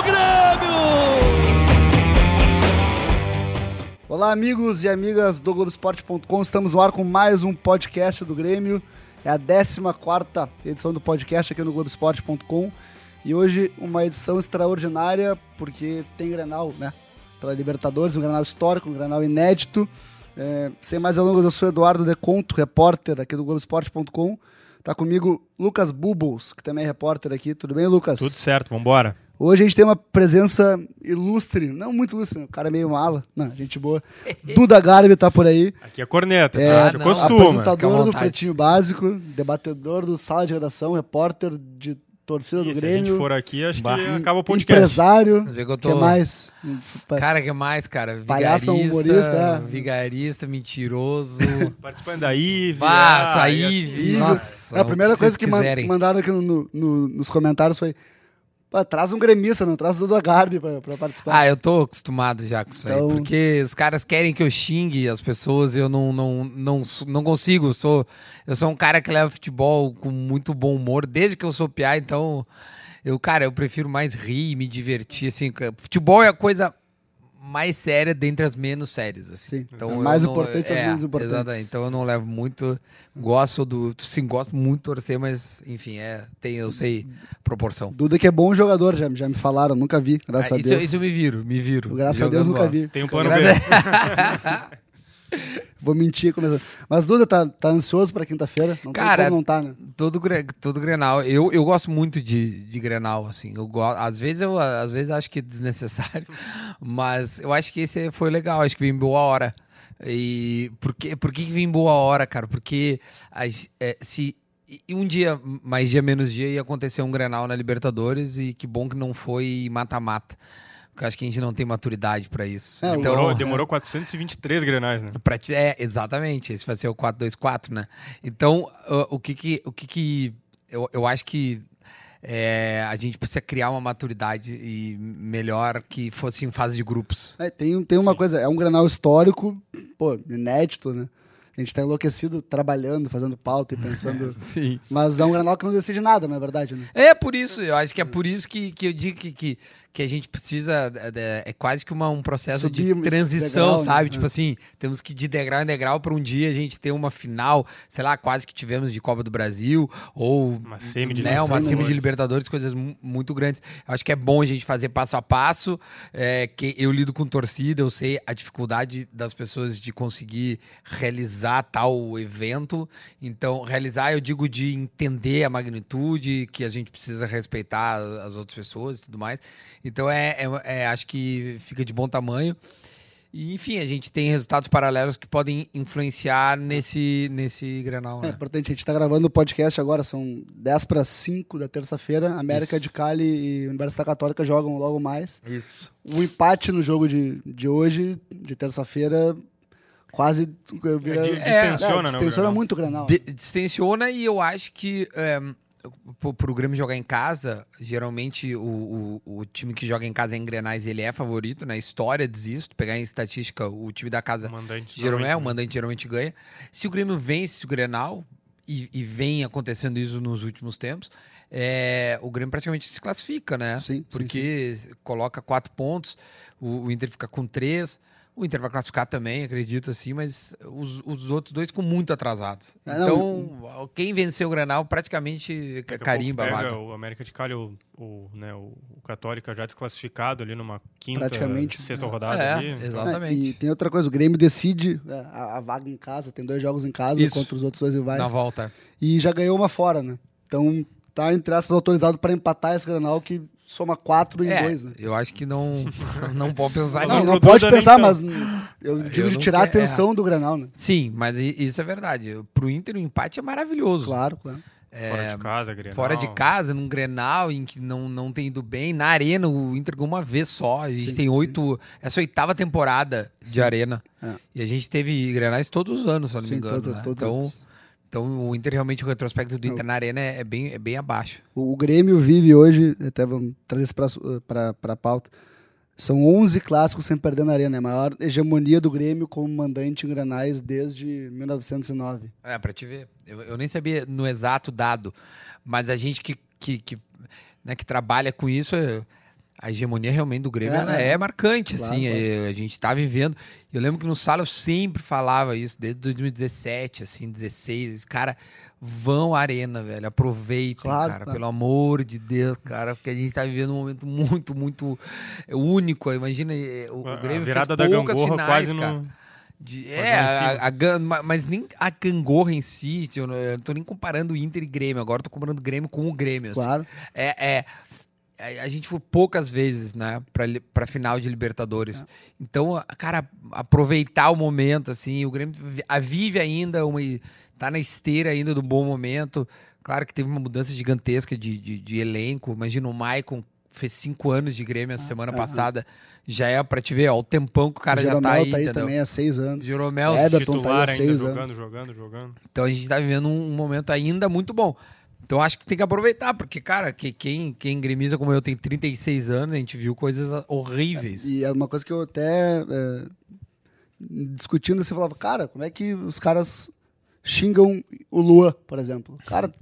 do Grêmio! Olá, amigos e amigas do Globoesporte.com. Estamos no ar com mais um podcast do Grêmio. É a 14 edição do podcast aqui no Globoesporte.com. E hoje uma edição extraordinária, porque tem Grenal, né? Pela Libertadores, um Grenal histórico, um Grenal inédito. É, sem mais delongas, eu sou Eduardo Deconto, repórter aqui do Globoesporte.com. Tá comigo Lucas Bubbles, que também é repórter aqui. Tudo bem, Lucas? Tudo certo, vambora. Hoje a gente tem uma presença ilustre, não muito ilustre, o cara é meio mala, não, gente boa. Duda Garbi tá por aí. Aqui é corneta, É, tá? não, Costuma. apresentador do. Pretinho Básico, debatedor do Sala de Redação, repórter de torcida E do se a gente Grêmio, for aqui, acho Bah. que acaba o podcast. empresário, que eu que tô- mais? Cara, que mais, cara? Vigarista, humorista, é. Vigarista, mentiroso. Participando da IVE. Ah, isso aí, e- E- nossa. a primeira o coisa que quiserem. mandaram aqui no- no- nos comentários foi "Pô, traz um gremista, não traz o Duda Garbi pra, pra participar. Ah, eu tô acostumado já com isso Então- aí. Porque os caras querem que eu xingue as pessoas eu não, não, não, não consigo. Eu sou, eu sou um cara que leva futebol com muito bom humor, desde que eu sou piá, então. Eu, cara, eu prefiro mais rir e me divertir, assim. Futebol é a coisa mais séria dentre as menos sérias, assim. Sim, Então, é eu mais não- importante é, menos importantes. Exatamente. Então eu não levo muito. Gosto do. Sim, gosto muito de torcer, mas, enfim, é, tem, eu sei proporção. Duda que é bom jogador, já, já me falaram, nunca vi, graças Ah, a isso, Deus. isso eu me viro, me viro. Graças a Deus Jogando nunca bola. vi. Tem um plano B. Vou mentir começando. Mas Duda, tá, tá ansioso pra quinta-feira? Não Cara, tem não tá, né? Todo, todo Grenal. Eu, eu gosto muito de, de Grenal, assim. Eu go... Às vezes eu às vezes acho que é desnecessário, mas eu acho que esse foi legal, acho que veio em boa hora. E por que, por que em boa hora, cara? Porque as- é, se e um dia, mais dia menos dia, ia acontecer um Grenal na Libertadores e que bom que não foi mata-mata. Acho que a gente não tem maturidade pra isso. É, o- Demorou, Então, demorou 423 grenais, né? Pra é, exatamente. Esse vai ser o 4-2-4, né? Então, ah, o que que. O que, que eu, eu acho que é, a gente precisa criar uma maturidade e melhor que fosse em fase de grupos. É, tem, tem uma coisa, é um Grenal histórico, pô, inédito, né? A gente tá enlouquecido trabalhando, fazendo pauta e pensando. Sim. Mas é um Grenal que não decide nada, na verdade, né? É por isso, eu acho que é por isso que, que eu digo que, que, que a gente precisa. É, é quase que uma, um processo Subir de transição, degrau, né? sabe? É. Tipo assim, temos que de degrau em degrau para um dia a gente ter uma final, sei lá, quase que tivemos de Copa do Brasil, ou Uma semi de né, uma Libertadores. semi de Libertadores, coisas mu- muito grandes. Eu acho que é bom a gente fazer passo a passo. É, que eu lido com torcida, eu sei a dificuldade das pessoas de conseguir realizar tal evento. Então, realizar, eu digo de entender a magnitude, que a gente precisa respeitar as outras pessoas e tudo mais. Então, é, é- é, acho que fica de bom tamanho. E, enfim, a gente tem resultados paralelos que podem influenciar nesse, nesse Grenal, É né? importante, a gente tá gravando o podcast agora, são 10 para 5 da terça-feira. América Isso. de Cali e Universidade Católica jogam logo mais. Isso. O empate no jogo de, de hoje, de terça-feira, quase vira, É, distensiona, né, o distensiona Grenal. muito o Grenal. De- distensiona e eu acho que é, pro, pro Grêmio jogar em casa, geralmente o, o, o time que joga em casa em Grenais, ele é favorito, na história diz isso, pegar em estatística, o time da casa O mandante. geralmente, é, o normalmente, mandante geralmente ganha. Se o Grêmio vence o Grenal, e, e vem acontecendo isso nos últimos tempos, é, o Grêmio praticamente se classifica, né? Sim, sim, Porque coloca quatro pontos, o, o Inter fica com três. O Inter vai classificar também, acredito assim, mas os, os outros dois ficam muito atrasados. É, não, então, quem venceu o Grenal praticamente Daqui carimba a vaga. O América de Cali, o, o, né, o, Católica já desclassificado ali numa quinta, Praticamente, sexta é. rodada É, ali. Exatamente. É, e tem outra coisa, o Grêmio decide é, a, a vaga em casa, tem dois jogos em casa Isso. contra os outros dois rivais. Na volta. E já ganhou uma fora, né? Então tá, entre aspas, autorizado para empatar esse Grenal que soma quatro em É, dois, né? eu acho que não, não pode pensar Não, nisso. não pode pensar, então. mas hum, eu digo Eu de tirar a quero- atenção do Grenal, né? Sim, mas i- isso é verdade. Pro Inter o empate é maravilhoso. Claro, claro. Fora de casa, Grenal. fora de casa, num Grenal, em que não, não tem ido bem. Na Arena, o Inter ganhou uma vez só. A gente Sim, tem sim. oito. Essa oitava temporada de Arena. É. E a gente teve Grenais todos os anos, se eu não Sim, me engano. todos- né? todos então. Então, o Inter realmente, o retrospecto do Não. Inter na Arena é, é bem, é bem abaixo. O, o Grêmio vive hoje, até vamos trazer isso para a pauta. São 11 clássicos sem perder na arena. É a maior hegemonia do Grêmio como mandante em Granais desde 1909. É, pra te ver. Eu, eu nem sabia no exato dado, mas a gente que, que, que, né, que trabalha com isso, é- a hegemonia realmente do Grêmio É, ela né? é marcante, Claro, assim, claro. é, a gente tá vivendo. Eu lembro que no Sala eu sempre falava isso, desde 2017, assim, 16, cara, vão à arena, velho, aproveitem, Claro, cara, claro. pelo amor de Deus, cara, porque a gente tá vivendo um momento muito, muito único, imagina, eh, o, o A Grêmio virada fez da poucas gangorra finais, quase cara. no. De- é, a, a mas nem a gangorra em si, eu não, eu não tô nem comparando o Inter e Grêmio, agora eu tô comparando o Grêmio com o Grêmio. assim. Claro. É, é, a- a gente foi poucas vezes, né, pra final de Libertadores. Então, a- cara, aproveitar o momento, assim, o Grêmio a vive ainda, uma, tá na esteira ainda do bom momento. Claro que teve uma mudança gigantesca de, de, de elenco. Imagina o Maicon, fez cinco anos de Grêmio a semana ah, passada. Já é pra te ver, ó, o tempão que o cara o já Jeromel tá aí, tá aí entendeu? também há seis anos. Jeromel, Titular tá aí há ainda seis jogando, anos. jogando, jogando. Então a gente tá vivendo um, um momento ainda muito bom. Então acho que tem que aproveitar, porque, cara, que, quem, quem gremiza como eu tem 36 anos, a gente viu coisas horríveis. E é uma coisa que eu até é, discutindo, você falava, cara, como é que os caras xingam o Luan, por exemplo? Cara,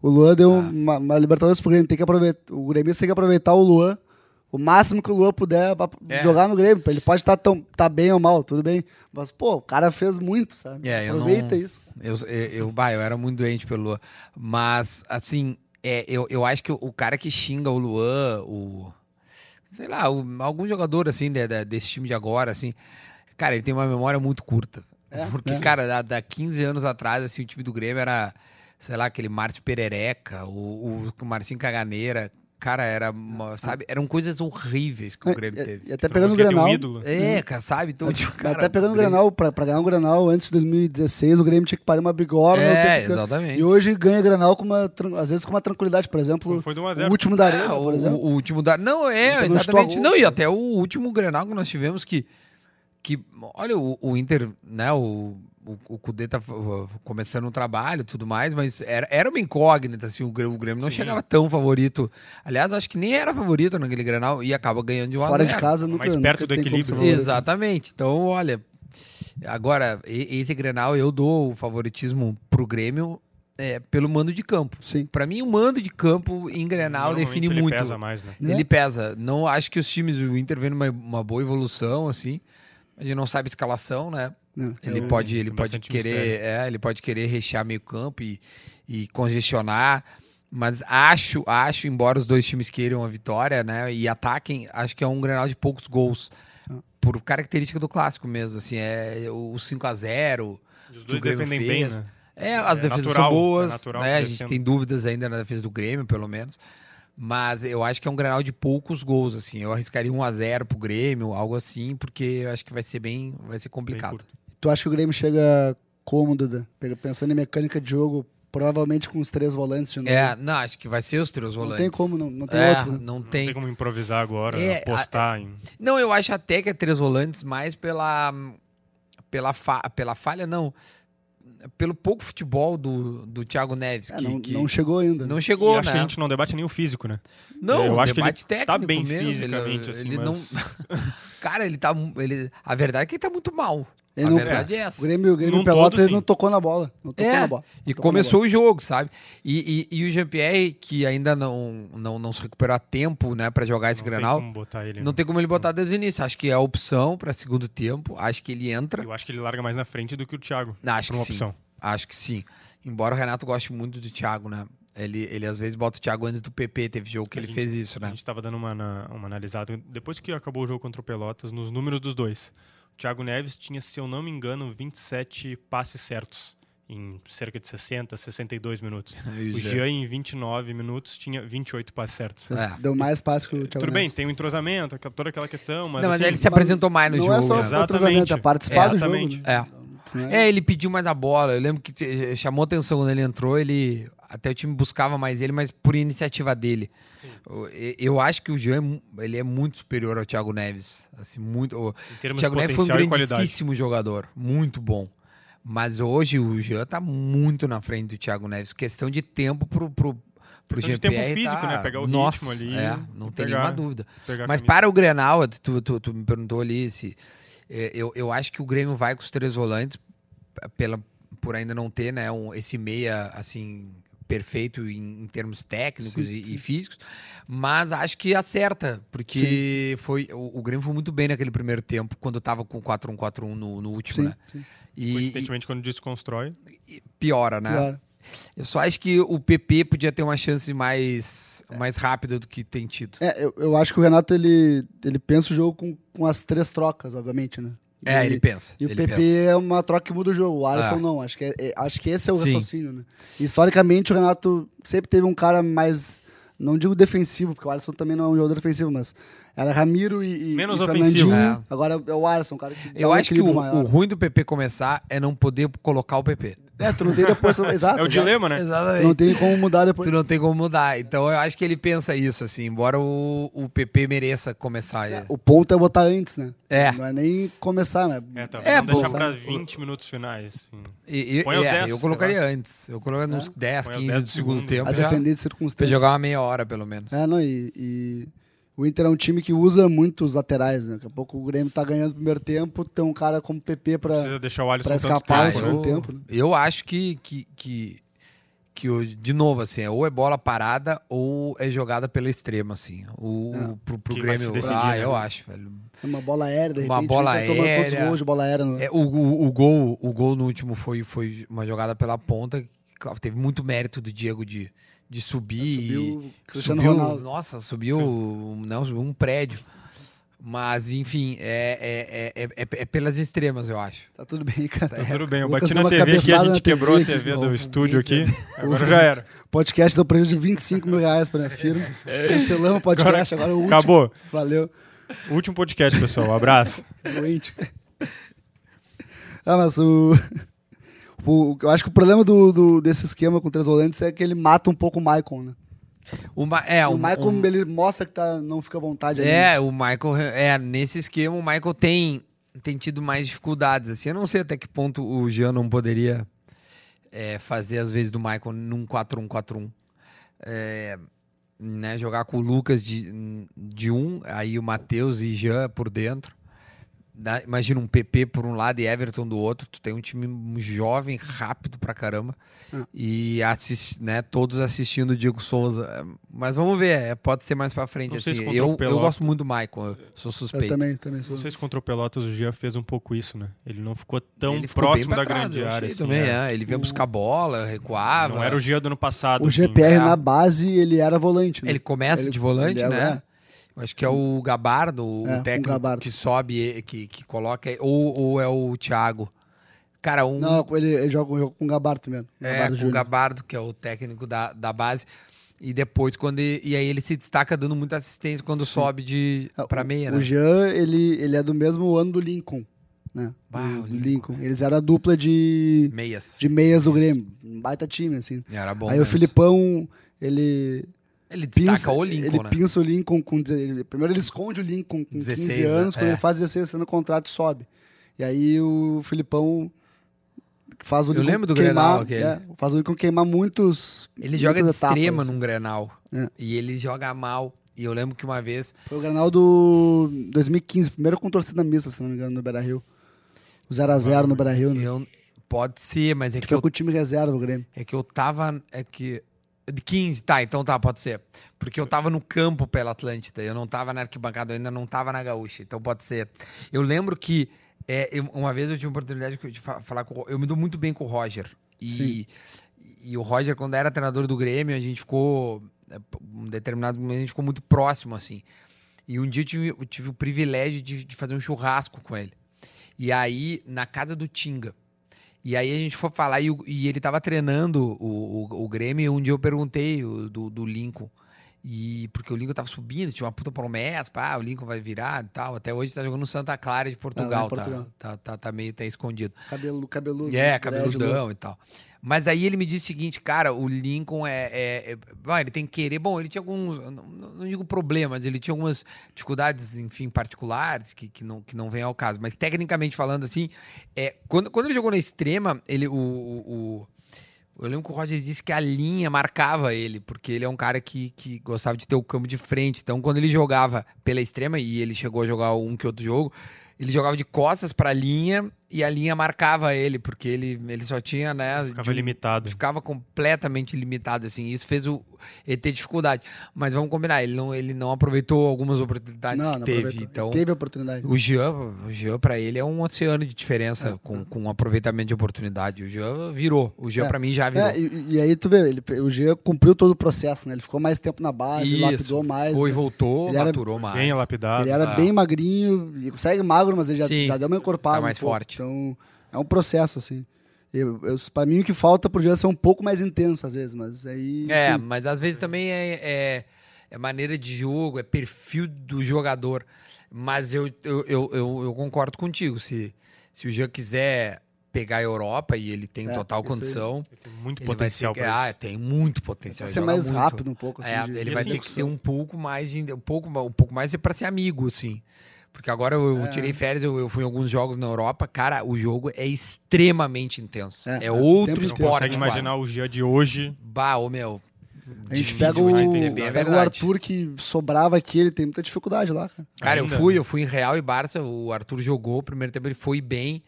o Luan deu Ah. uma, uma Libertadores pro Grêmio, tem que aproveitar, o Grêmio tem que aproveitar o Luan o máximo que o Luan puder pra É. jogar no Grêmio. Ele pode estar tão, tá bem ou mal, tudo bem. Mas, pô, o cara fez muito, sabe? É, Aproveita não- isso. Eu, eu, eu, bah, eu era muito doente pelo Luan. Mas, assim, é, eu, eu acho que o, cara que xinga o Luan, o. Sei lá, o- algum jogador, assim, de- de- desse time de agora, assim. Cara, ele tem uma memória muito curta. É, Porque, é. cara, da, da 15 anos atrás, assim, o time do Grêmio era, sei lá, aquele Márcio Perereca, o, o Marcinho Caganeira. Cara, era, uma- sabe, eram coisas horríveis que o Grêmio É, teve. E até Tu pegando o um Grenal. ídolo. É, cara, sabe? Então, tipo, cara, até pegando o Grêmio- Grenal, pra, pra ganhar um Grenal antes de 2016, o Grêmio tinha que parar uma bigorna. o É, exatamente. E hoje ganha Grenal com uma, às vezes com uma tranquilidade, por exemplo, Foi do 1 a o 0. último da É, Arena, o, por exemplo. o último da. Não, é, Então, exatamente. Não, e até o último Grenal que nós tivemos que. que olha, o, o Inter, né? O, o, o Cudê tá começando um trabalho e tudo mais, mas era, era uma incógnita, assim, o Grêmio, o Grêmio não Sim. chegava tão favorito. Aliás, acho que nem era favorito naquele Grenal e acaba ganhando de 1 a Fora de 0. casa, nunca, Mais perto nunca do equilíbrio. favorito. Exatamente. Então, olha, agora, esse Grenal eu dou o favoritismo pro Grêmio é, pelo mando de campo. Sim. Pra mim, o mando de campo em Grenal define ele muito. pesa mais, né? Né? Ele pesa. Não acho que os times, o Inter vem numa uma boa evolução, assim. A gente não sabe a escalação, né? Ele É, pode, ele tem pode querer, é, ele pode querer rechear meio campo e, e congestionar. Mas acho, acho, embora os dois times queiram a vitória, né? E ataquem, acho que é um Grenal de poucos gols. Ah. Por característica do clássico mesmo, assim, é o 5 a 0 E Os dois defendem bem, fez. né? É, as É defesas natural, são é boas, natural né? A gente tem dúvidas ainda na defesa do Grêmio, pelo menos. Mas eu acho que é um Grenal de poucos gols, assim. Eu arriscaria 1 a 0 pro Grêmio, algo assim, porque eu acho que vai ser bem, vai ser Bem complicado. curto. Tu acha que o Grêmio chega como, Duda? Pensando em mecânica de jogo, provavelmente com os três volantes de novo. É, não, acho que vai ser os três não volantes. tem como, não, não tem É, outro. né? não Não tem. tem como improvisar agora, É, apostar em. Não, eu acho até que é três volantes, mais pela pela, fa- pela falha, não. Pelo pouco futebol do, do Thiago Neves. É, que, não, que não chegou ainda. né? não E chegou, acho né? que a gente não debate nem o físico, né? Não, Eu o acho que ele debate tá técnico bem mesmo, ele- fisicamente, assim, ele mas... não, cara, ele tá, ele, a verdade é que ele tá muito mal. Ele a não- verdade é, O essa. Grêmio, o Grêmio Num Pelotas todo, ele não tocou na bola. Não tocou É, na bola. E Não começou o jogo, sabe? E, e, e o Jean-Pierre, que ainda não, não, não se recuperou a tempo, né, pra jogar esse não Grenal, tem como botar ele. não né? tem como ele botar desde o início. Acho que é a opção pra segundo tempo. Acho que ele entra. Eu acho que ele larga mais na frente do que o Thiago. Não, acho por que uma sim. opção. Acho que sim. Embora o Renato goste muito do Thiago, né? Ele, ele às vezes bota o Thiago antes do PP, teve jogo que A ele gente- fez isso, A né? gente tava dando uma, uma analisada. Depois que acabou o jogo contra o Pelotas, nos números dos dois. O Thiago Neves tinha, se eu não me engano, 27 passes certos. Em cerca de 60, 62 minutos. E O Jean, em 29 minutos, tinha 28 passes certos. É. Deu mais passe que o Thiago Tudo bem, Neves. tem um entrosamento, toda aquela questão, mas. não, mas assim, ele se apresentou mais no não jogo. é só né? Exatamente. entrosamento, é participar do jogo. Exatamente. né? É. Senão É, ele pediu mais a bola. Eu lembro que te- chamou atenção quando ele entrou, ele até o time buscava mais ele, mas por iniciativa dele. Eu, eu acho que o Jean é ele é muito superior ao Thiago Neves. Assim, muito, o Thiago Neves foi um grandíssimo jogador, muito bom. Mas hoje o Jean tá muito na frente do Thiago Neves. Questão de tempo pro, pro, pro Questão de GPR tempo físico, tá- né? Pegar o Nossa, ritmo ali É, não tem pegar- nenhuma dúvida. Mas para o Grenal, tu, tu, tu me perguntou ali se. é, Eu, eu acho que o Grêmio vai com os três volantes, pela, por ainda não ter né, um, esse meia assim perfeito em, em termos técnicos Sim, e, sim. e físicos, mas acho que acerta, porque foi o, o Grêmio foi muito bem naquele primeiro tempo, quando tava com 4-1-4-1 no, no último, Sim, né? sim. E, Coincidentemente, quando desconstrói. piora, né? Claro. Eu só acho que o PP podia ter uma chance mais, mais rápida do que tem tido. É, eu, eu acho que o Renato ele, ele pensa o jogo com, com as três trocas, obviamente, né? É, E- ele pensa. E o PP pensa. é uma troca que muda o jogo. O Alisson Ah. não. Acho que, é- é- acho que esse é o Sim. raciocínio, né? Historicamente, o Renato sempre teve um cara mais. Não digo defensivo, porque o Alisson também não é um jogador defensivo, mas era Ramiro e, e, Menos e ofensivo. Fernandinho. É. Agora é o Alisson, um cara Eu um acho que o, o ruim do PP começar é não poder colocar o PP. É, tu não tem depois. exato. É o dilema, né? Tu não tem como mudar depois. Tu não tem como mudar. Então eu acho que ele pensa isso, assim, embora o, o PP mereça começar. É, O ponto é botar antes, né? É. Não é nem começar, né? É, tá. É, não deixar pra 20 minutos finais. assim. E- e- Põe aos é, 10, eu sei colocaria antes. Eu colocaria nos 10, Põe aos 15 10 do do segundo segundo. tempo. A depender de pra circunstâncias. jogar uma meia hora, pelo menos. É, não, e, e o Inter é um time que usa muito os laterais, né? Daqui a pouco o Grêmio tá ganhando o primeiro tempo, tem um cara como PP pra. Precisa deixar o Alisson escapar segundo né? eu, tempo, né? eu acho que, que, que, que hoje, de novo, assim, é ou é bola parada ou é jogada pela extrema, assim. O, É. pro, pro Grêmio. decidir, ah, né? eu acho, velho. Uma bola aérea, de Uma repente. bola o Inter tomando todos aérea. os gols de bola aérea. né? É, o, o, o gol, o gol no último foi, foi uma jogada pela ponta. Claro, teve muito mérito do Diego de, de subir. Subiu e- o Cristiano subiu, Ronaldo. Nossa, subiu, não, subiu um prédio. Mas, enfim, é, é, é, é, é pelas extremas, eu acho. Tá tudo bem, cara. Tá tudo bem, eu Lucas bati na TV aqui, a gente quebrou TV a TV do estúdio aqui. Agora já era. Podcast deu prejuízo de 25 mil reais pra minha firma. Cancelamos o podcast, agora, é o último. Acabou. Valeu. Último podcast, pessoal. Um abraço. Doente. ah, mas o... o- Eu acho que o problema do, do- desse esquema com três volantes é que ele mata um pouco o Maicon, né? Uma, é, o Maicon, um- ele mostra que tá, não fica à vontade ali. É, o Michael, é, nesse esquema o Michael tem, tem tido mais dificuldades, assim, eu não sei até que ponto o Jean não poderia é, fazer às vezes do Michael num 4-1-4-1, É, né, jogar com o Lucas de, de um, aí o Matheus e Jean por dentro, Dá- imagina um PP por um lado e Everton do outro, tu tem um time jovem, rápido pra caramba, Ah. e assist, né, todos assistindo o Diego Souza, mas vamos ver, é, pode ser mais pra frente, se assim, contra eu, o eu gosto muito do Michael, eu sou Eu suspeito. também, também sou. Não sei se contra o Pelotas o Gia fez um pouco isso, né? Ele não ficou tão ficou próximo da trás, grande eu área. assim, também, é. é. Ele vinha buscar bola, recuava. Não era o Gia do ano passado. O assim. GPR É. na base, ele era volante. né? Ele começa Ele- de volante, ele é- né? Eu acho que é o Gabardo, o É, o técnico Gabardo. que sobe, que, que coloca, ou, ou é o Thiago. Cara, um. Não, ele, ele joga, joga com o Gabardo primeiro. é, Gabardo com o. Gabardo, que é o técnico da, da base. E depois, quando. ele- e aí ele se destaca dando muita assistência quando sobe de É, pra o- meia, O né? Jean, ele, ele é do mesmo ano do Lincoln. Né? Bah, do, o Lincoln. Lincoln. Eles eram a dupla de, Meias. de meias do Grêmio. Um baita time, assim. Era bom. Aí o mesmo. Filipão, ele Ele destaca pinça, o Lincoln, ele né? pinça o Lincoln com... Primeiro ele esconde o Lincoln com 15 16, anos, né? quando É. ele faz 16 anos, o contrato sobe. E aí o Filipão faz o Eu Lincoln lembro do queimar, Grenal aquele. é, faz o Lincoln queimar muitos Ele joga de etapas, extrema assim. num Grenal. É. E ele joga mal. E eu lembro que uma vez. Foi o Granal do 2015, primeiro com torcida mista, se não me engano, no Beira-Rio. O 0x0 no Beira-Rio, né? Eu, pode ser, mas é Que que, foi eu, com o time reserva, o Grêmio. é que eu tava. É que. De 15, tá, então tá, pode ser. Porque eu tava no campo pela Atlântida, eu não tava na arquibancada, eu ainda não tava na Gaúcha, então pode ser. Eu lembro que é, eu- uma vez eu tive a oportunidade de fa- falar com Eu me dou muito bem com o Roger. E, Sim. e o Roger, quando era treinador do Grêmio, a gente ficou. é, Um determinado momento, a gente ficou muito próximo, assim. E um dia eu tive, eu tive o privilégio de, de fazer um churrasco com ele. E aí, na casa do Tinga. E aí a gente foi falar e, o- e ele tava treinando o, o, o Grêmio e um dia eu perguntei do, do Lincoln. E porque o Lincoln tava subindo, tinha uma puta promessa, pá, o Lincoln vai virar e tal. Até hoje tá jogando no Santa Clara de Portugal, tá, Portugal. tá, tá, tá meio até escondido. Cabelo, cabeludo. É, né, cabeludão e tal. Mas aí ele me disse o seguinte, cara, o Lincoln é. é, é- ele tem que querer. Bom, ele tinha alguns. Não, não- não digo problemas, ele tinha algumas dificuldades, enfim, particulares, que, que, não, que não vem ao caso. Mas tecnicamente falando, assim, é, quando, quando ele jogou na extrema, ele. O, o- o- eu lembro que o Roger disse que a linha marcava ele, porque ele é um cara que, que gostava de ter o campo de frente. Então, quando ele jogava pela extrema, e ele chegou a jogar um que outro jogo, ele jogava de costas para a linha e a linha marcava ele, porque ele, ele só tinha, né? Ficava de limitado. ficava completamente limitado, assim. Isso fez o, ele ter dificuldade. Mas vamos combinar, ele não, ele não aproveitou algumas oportunidades Não, que não teve. aproveitou. Então, Teve oportunidade. o Jean, o Jean para ele é um oceano de diferença É, com, com aproveitamento de oportunidade. O Jean virou. O Jean É. pra mim já virou. É, e, e aí tu vê, ele, o Gia cumpriu todo o processo, né? Ele ficou mais tempo na base, Isso, lapidou mais. Foi, né? voltou, Ele era maturou mais. Bem lapidado. Ele era Ah. bem magrinho, e segue magro, mas ele já, Sim, já deu uma encorpada. tá mais um forte. Então, é um processo, assim. Eu, eu, pra mim, o que falta pro Jean ser um pouco mais intenso, às vezes, mas aí... É, enfim. mas às vezes também é, é, é maneira de jogo, é perfil do jogador. Mas eu, eu, eu, eu, eu concordo contigo. Se, se o Jean quiser pegar a Europa e ele tem É, total condição, Ele tem muito ele potencial que, ah, tem muito potencial. Vai ele ser mais muito. rápido um pouco, assim, É, de- ele vai ter que ter execução. um pouco mais de, um pouco, um pouco mais para ser amigo, assim. Porque agora eu, eu É. tirei férias, eu, eu fui em alguns jogos na Europa, cara, o jogo é extremamente intenso. É, É, é, outro esporte. consegue imaginar o dia de hoje. Bah, ô meu. A gente difícil pega, o, é pega o. Arthur que sobrava aqui, ele tem muita dificuldade lá, cara. Cara, eu fui, né? eu fui em Real e Barça, o Arthur jogou, o primeiro tempo ele foi bem.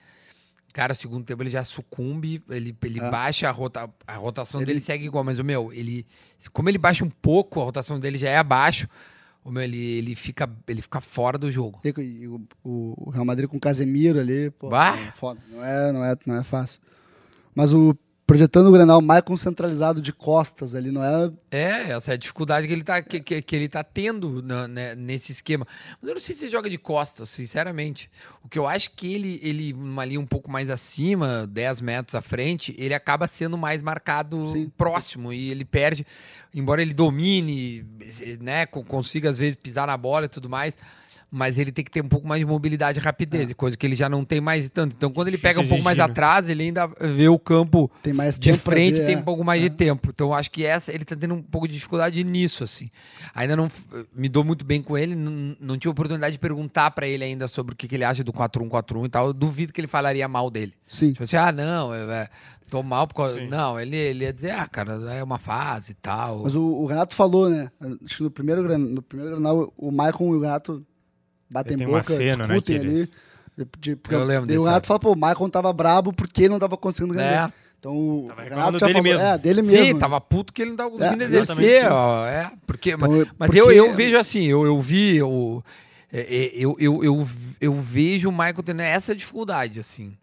Cara, o segundo tempo ele já sucumbe, ele, ele É. baixa a, rota, a rotação Ele- dele segue igual, mas o meu, ele como ele baixa um pouco, a rotação dele já é abaixo. O meu, ele, ele fica ele fica fora do jogo. E, e o, o Real Madrid com o Casemiro ali, pô, Bah! é foda. Não é, não, é, não é fácil. Mas o projetando o Grenal mais concentralizado de costas ali, não é... É, essa é a dificuldade que ele tá, que, que, que ele tá tendo na- né, nesse esquema. Mas eu não sei se ele joga de costas, sinceramente. O que eu acho que ele, ele linha um pouco mais acima, 10 metros à frente, ele acaba sendo mais marcado Sim. próximo e ele perde, embora ele domine, né, co- consiga às vezes pisar na bola e tudo mais. Mas ele tem que ter um pouco mais de mobilidade e rapidez, É. coisa que ele já não tem mais tanto. Então, quando ele pega um pouco mais né? atrás, ele ainda vê o campo Tem mais de frente ver, tem é. um pouco mais de tempo. Então eu acho que essa ele tá tendo um pouco de dificuldade nisso assim. Ainda não me dou muito bem com ele, não, não tive oportunidade de perguntar pra ele ainda sobre o que, que ele acha do 4-1-4-1 e tal. Eu duvido que ele falaria mal dele. Sim. Tipo assim, ah, não, é, é, tô mal por causa. Sim. Não, ele, ele ia dizer, ah, cara, é uma fase e tal. Mas o, o Renato falou, né? Acho que no primeiro, no primeiro Grenal, o Maicon e o Renato batem Tem boca, uma cena, né, discutem que ali. eles- De- de- porque Eu lembro daí o Renato fala, pô, o Maicon tava brabo porque ele não tava conseguindo ganhar. É. Então o Tava Renato já dele falou, mesmo. é, dele mesmo. Sim, né? tava puto que ele não tava conseguindo É, exercer. ó, é, porque, Então, mas mas porque- eu, eu vejo assim, eu, eu vi, eu, é, é, eu, eu, eu, eu vejo o Michael tendo essa dificuldade, assim,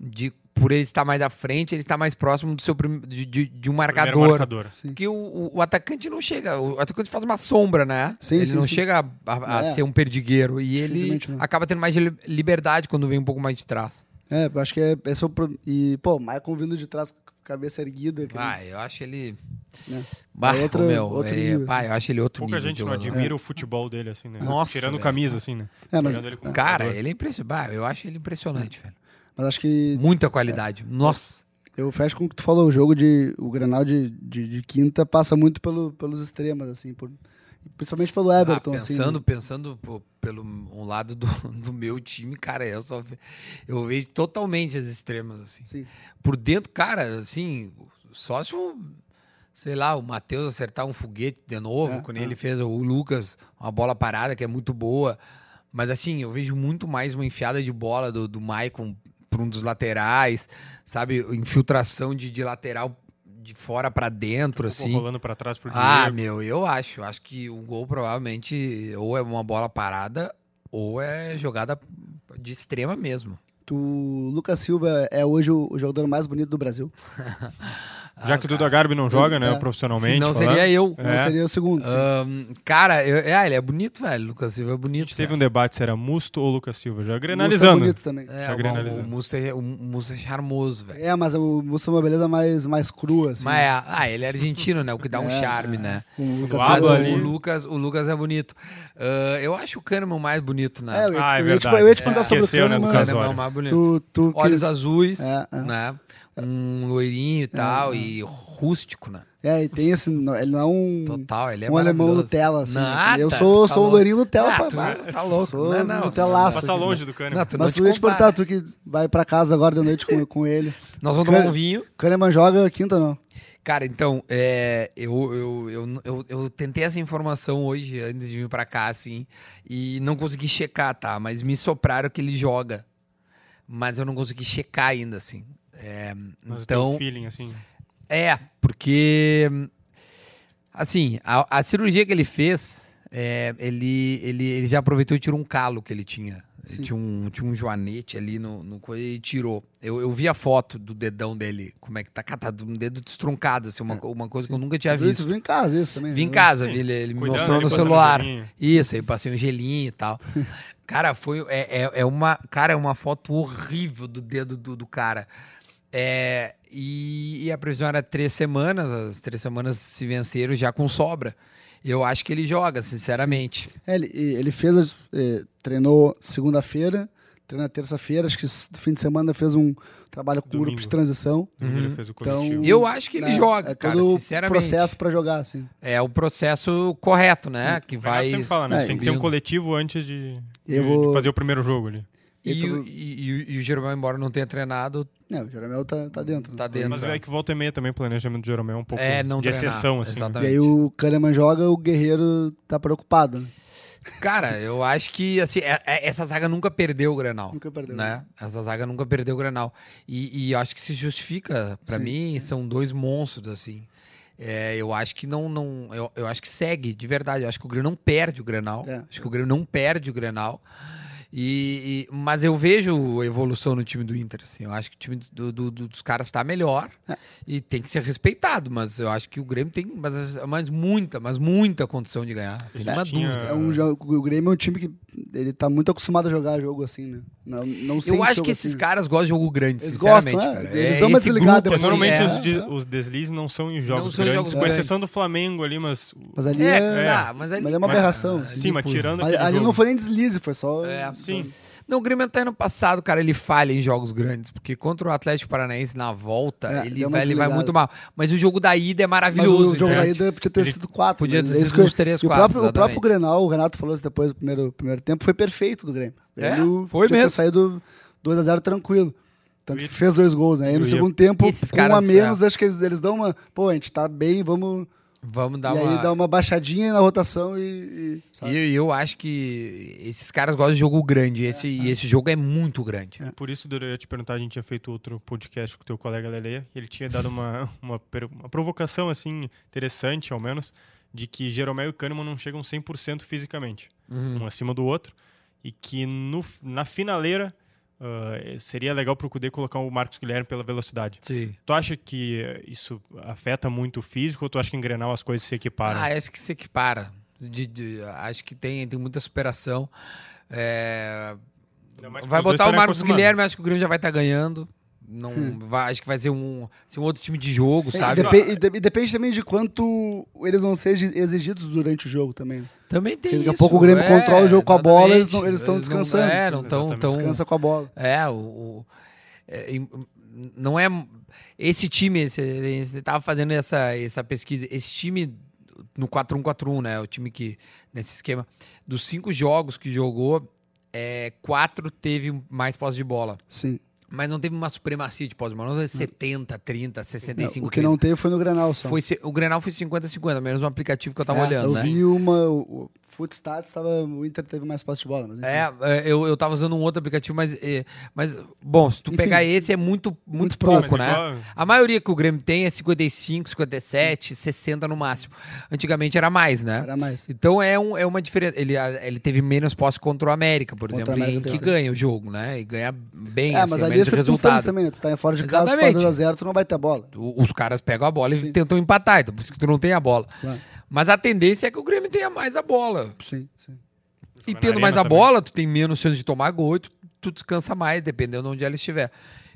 de por ele estar mais à frente, ele está mais próximo do seu prim- de, de, de um marcador. marcador. Porque o, o, o atacante não chega, o atacante faz uma sombra, né? Sim, ele sim, não sim. chega a, a- a É. ser um perdigueiro e ele não. acaba tendo mais de li- liberdade quando vem um pouco mais de trás. É, eu acho que é, esse é o pro... E, pô, Maicon vindo de trás com a cabeça erguida. que ele- Ah, eu acho ele. Né? Bah, É outro- meu, outro ele- nível, bah, assim. eu acho ele outro Pouca nível. gente de não admira o futebol dele, assim, né? Nossa, Tirando velho. camisa, assim, né? É, mas, ele como Cara, jogador. ele é impressionante. Eu acho ele impressionante, velho. Mas acho que Muita qualidade. Nossa. eu fecho com o que tu falou. O jogo de. O Grenal de, de, de quinta passa muito pelo, pelos extremos, assim. Por, principalmente pelo Everton, Ah, assim. pensando, né? pensando pô, pelo um lado do, do meu time, cara, eu só eu vejo totalmente as extremas assim. Sim. Por dentro, cara, assim, só se o sei lá, o Matheus acertar um foguete de novo, É, quando é. ele fez o Lucas, uma bola parada que é muito boa. Mas assim, eu vejo muito mais uma enfiada de bola do, do Maicon para um dos laterais, sabe? Infiltração de, de lateral de fora para dentro, assim. rolando pra trás pro Ah, Diego. meu, eu acho. Eu Acho que o gol provavelmente ou é uma bola parada ou é jogada de extrema mesmo. Tu, Lucas Silva é hoje o, o jogador mais bonito do Brasil. Já Ah, que o Duda. Garbi não joga, né, É. profissionalmente. Falando. seria eu. Não É. seria o segundo. sim. Ahn, cara, eu, é, ele é bonito, velho. Lucas Silva é A bonito. gente teve velho. um debate se era Musto ou Lucas Silva. Já O Musto é grenalizando. bonito também. É, Já o, granalizando. o, Musto é, o Musto é charmoso, velho. É, mas o Musto é uma beleza mais, mais crua, assim. Mas é, ah, ele é argentino, né? O que dá um É, charme, é. né? O Lucas O Mas o, Lucas, o Lucas é bonito. Ah, eu acho o Kahneman mais bonito, né? É, eu, Ah, é eu, ia te, verdade. eu ia te É. perguntar sobre o né, do Kahneman. o caso. Kahneman é o Casório. mais bonito. Tu, tu, que- Olhos azuis, né? Um loirinho e tal, é. e rústico, né? É, e tem esse. Ele não é um. Total, ele é um alemão. Nutella, assim. Nada, eu sou, tá sou um loirinho Nutella, Ah, pá, tu tá louco. Sou Não, não, Nutelaço. Passa aqui. longe do Kahneman. Não, tu Mas não tu ia te perguntar, tu que vai pra casa agora de noite com, com ele. Nós vamos tomar um vinho. Kahneman joga quinta, não? Cara, então, é, eu, eu, eu, eu, eu tentei essa informação hoje, antes de vir pra cá, assim, e não consegui checar, tá? Mas me sopraram que ele joga. Mas eu não consegui checar ainda, assim. É, Mas então... então, feeling, assim. é, porque, assim, a, a cirurgia que ele fez, é, ele, ele, ele já aproveitou e tirou um calo que ele tinha. Ele Sim. tinha um, tinha um joanete ali no, no coisa e tirou. Eu, eu vi a foto do dedão dele, como é que tá, tá um dedo destruncado, assim, uma, uma coisa que eu nunca tinha visto. Tu viu em casa isso também? Vim em né? casa, Sim. vi ele, ele me mostrou no celular. Isso, aí passei um gelinho e tal. Cara, foi. É, é, é uma. Cara, é uma foto horrível do dedo do, do cara. É, e, e a previsão era três semanas, as três semanas se venceram já com sobra. Eu acho que ele joga, sinceramente. É, ele, ele fez, eh, treinou segunda-feira, treinou terça-feira, acho que no fim de semana fez um trabalho com o grupo de transição. Ele fez o Então. Eu acho que ele né, joga, é cara, sinceramente. processo pra jogar, assim. É o processo correto, né? Que vai. fala, né? É, Tem que ter um coletivo antes de, Eu de- vou- de fazer o primeiro jogo ali. E, E tu- o- e, e o- Jeromel, embora não tenha treinado, É, o Jeromel tá, tá dentro. Tá né? dentro. Mas é que volta e meia também o planejamento do Jeromel é um pouco É, não de treinar, exceção, assim. exatamente. E aí o Kahneman joga, o Guerreiro tá preocupado. Né? Cara, eu acho que assim, é- é- essa zaga nunca perdeu o Grenal. Nunca perdeu. Né? Essa zaga nunca perdeu o Grenal. E, e eu acho que se justifica, pra Sim. mim, são dois monstros, assim. É, eu acho que não. não eu, eu acho que segue, de verdade. Eu acho que o Grêmio não perde o Grenal. É. Acho que o Grêmio não perde o Grenal. E, e- mas eu vejo a evolução no time do Inter. Assim. Eu acho que o time do- do- do- dos caras está melhor É. e tem que ser respeitado. Mas eu acho que o Grêmio tem mas, mas muita, mas muita condição de ganhar. Tem Ele uma tinha- dúvida. É um jogo, o Grêmio é um time que ele tá muito acostumado a jogar jogo assim, né? Não, não Eu acho jogo que esses assim. caras gostam de jogo grande, Eles sinceramente, gostam, é. cara. Eles É dão uma desligada grupo, Mas depois. normalmente assim, os, de- é. os deslizes não são em jogos são grandes, jogos com grandes. exceção do Flamengo ali, mas... Mas ali É, é, tá, mas ali, mas é uma aberração, ali, assim. Sim, mas tirando ali jogo. não foi nem deslize, foi só. É, Sim, Não, o Grêmio até ano passado, cara, ele falha em jogos grandes, porque contra o Atlético Paranaense na volta, É, ele, vai, ele vai muito mal. Mas o jogo da ida é Mas maravilhoso. o jogo da entende? ida podia ter Ele sido quatro. podia mas ter é isso sido eu- uns três, e o quatro, próprio, o próprio. Grenal, o Renato falou isso depois do primeiro, primeiro tempo, foi perfeito do Grêmio. É, Grêmio foi podia mesmo. ter saído 2x0 tranquilo. Tanto que fez dois gols, né? Aí Eu no segundo tempo, Esses com um a menos, acho que eles, eles dão uma. Pô, a gente tá bem, vamos. Vamos dar e uma. aí dá uma baixadinha na rotação e. e, sabe? E eu, acho que esses caras gostam de jogo grande. Esse, E esse jogo é muito grande. por isso eu ia te perguntar, a gente tinha feito outro podcast com o teu colega Lele, e ele tinha dado uma, uma, uma provocação, assim, interessante, ao menos, de que Jeromel e Kahneman não chegam 100% fisicamente, Uhum. um acima do outro, e que no, na finaleira ah, seria legal pro Cudê colocar o Marcos Guilherme pela velocidade. Sim. Tu acha que isso afeta muito o físico ou tu acha que em Grenal as coisas se equiparam? Ah, acho que se equipara. De, de- acho que tem, tem muita superação. É, vai botar o Marcos. Guilherme, acho que o Grêmio já vai estar ganhando. Não, Hum. vai, acho que vai ser um, ser um outro time de jogo, E sabe? depe- e, de- e depende também de quanto eles vão ser exi- exigidos durante o jogo também. Também tem Daqui a pouco o Grêmio é, controla o jogo com a bola, eles não- estão descansando. é, não estão tão, Descansa com a bola. É, o, o- é, não é esse time, você você tava fazendo essa, essa pesquisa, esse time no 4-1-4-1, né, o time que nesse esquema dos cinco jogos que jogou, é, quatro teve mais posse de bola, Sim. Mas não teve uma supremacia de posse não teve 70, 30, 65, o que não teve foi no Grenal só. foi, o Grenal foi 50-50, menos um aplicativo que eu tava É, olhando, eu né? vi uma. Footstats, tava, o Inter teve mais posse de bola. Mas enfim. É, é, eu, eu tava usando um outro aplicativo, mas, é, mas bom, se tu Enfim, pegar esse é muito, muito, muito pouco, próximo. né? A maioria que o Grêmio tem é 55, 57, 60 no máximo. Antigamente era mais, né? Era mais. Então é, um, é uma diferença. Ele, ele teve menos posse contra o América, por Contra exemplo, América que ganha o jogo, né? E ganha bem, É, assim, mas ali é resultado. também, né? Tu tá fora de casa, tu faz Exatamente. 2x0, tu não vai ter bola. Os caras pegam a bola e Sim. tentam empatar, então por isso que tu não tem a bola. Claro. Mas a tendência é que o Grêmio tenha mais a bola. Sim, sim. E tendo mais a também. bola, tu tem menos chance de tomar gol e tu, tu descansa mais, dependendo de onde ela estiver.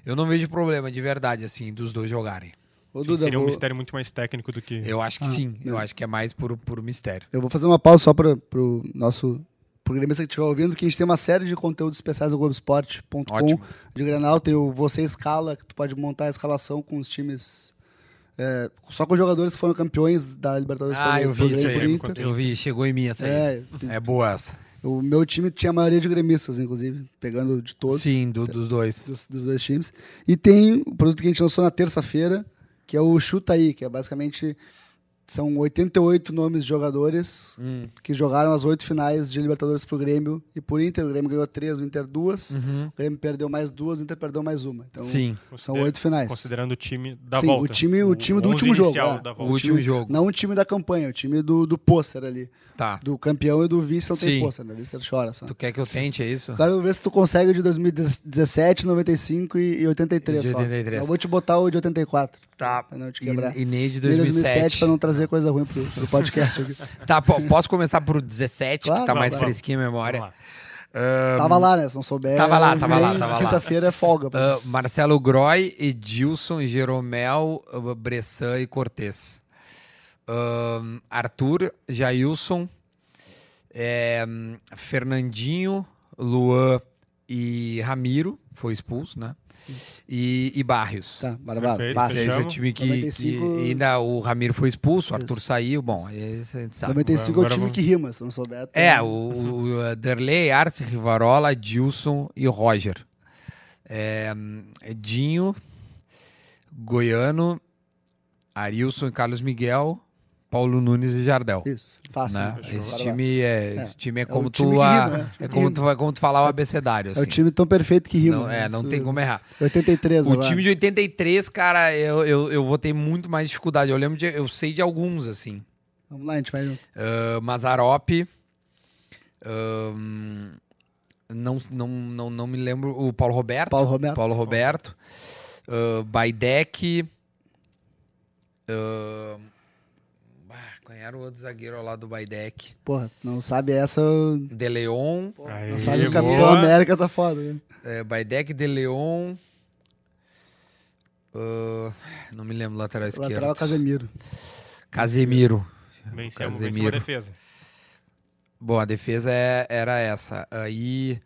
Eu não vejo problema de verdade, assim, dos dois jogarem. Ô, Sim, Duda, seria um vou- mistério muito mais técnico do que. Eu acho que Ah, sim. Eu é. acho que é mais por, por mistério. Eu vou fazer uma pausa só para o nosso programista que estiver ouvindo, que a gente tem uma série de conteúdos especiais no Globoesporte.com Ótimo. de Grenal. Tem o Você Escala, que tu pode montar a escalação com os times. É, só com jogadores que foram campeões da Libertadores Ah, eu vi isso aí. Eu vi, chegou em mim essa aí. É, É boa essa. o meu time tinha a maioria de gremistas, inclusive, pegando de todos. Sim, do- dos dois. dos, dos dois times. E tem o produto que a gente lançou na terça-feira, que é o Chuta Aí, que é basicamente são 88 nomes de jogadores Hum. que jogaram as oito finais de Libertadores pro Grêmio e por Inter. O Grêmio ganhou três, o Inter duas. Uhum. O Grêmio perdeu mais duas, o Inter perdeu mais uma. Então, Sim, são oito finais. Considerando o time da Sim, volta. o time- o time do 11 último jogo, é. da o volta. último jogo. Não o time da campanha, o time do, do pôster ali. Tá. Do campeão e do vice não tem Sim. pôster, né? O vice chora só. Tu quer que eu tente, é isso? Quero ver se tu consegue o de 2017, 95 e e 83 De só. 83. Eu vou te botar o de 84. Tá. Pra não te E, quebrar. e Ney de Desde 2007 2007. pra não trazer coisa ruim pro, pro podcast aqui. Tá, po- posso começar por 17, Claro, que tá mais vamos. fresquinha a memória. Ahn, Tava lá, né? Se não souber. Tava lá, tava lá, tava. Quinta-feira é folga. ah, Marcelo Groy, Edilson, Jeromel, Bressan e Cortez. Ahn, Arthur, Jailson, é, Fernandinho, Luan e Ramiro, foi expulso, né? E, e Barrios. Tá, Fácil. Esse é o time que, 95 que ainda o Ramiro foi expulso, o Arthur Isso. saiu, bom, esse a gente sabe. 95 é o Agora time vamos- que rima, se não souber. tem- É, o, o, o Derlei, Arce, Rivarola, Dilson e Roger. É, Dinho, Goiano, Arilson e Carlos Miguel, Paulo Nunes e Jardel. Isso, fácil. né? Esse, time é, É, esse time é é como o time tu a- rima, né? é como tu, vai- como tu falar o abecedário. É assim. o time tão perfeito que rima. não, é, não tem como errar. 83 O agora. time de 83, cara, eu, eu, eu vou ter muito mais dificuldade. Eu lembro de, eu sei de alguns, assim. Vamos lá, a gente vai. Uh, Mazarop. ahn, não, não, não, não me lembro. O Paulo Roberto. Paulo Roberto. Paulo Roberto. Uh, Baidec. Uh, ah, era o outro zagueiro lá do Baidec? Porra, não sabe essa. De Leon. Aí, Não sabe o boa. Capitão América tá foda, né? É, Baidec, De Leon. uh, não me lembro, lateral esquerdo. Lateral Casemiro. Casemiro. Vencemos, vencemos a Casemiro. defesa. Bom, a defesa é- era essa. Aí.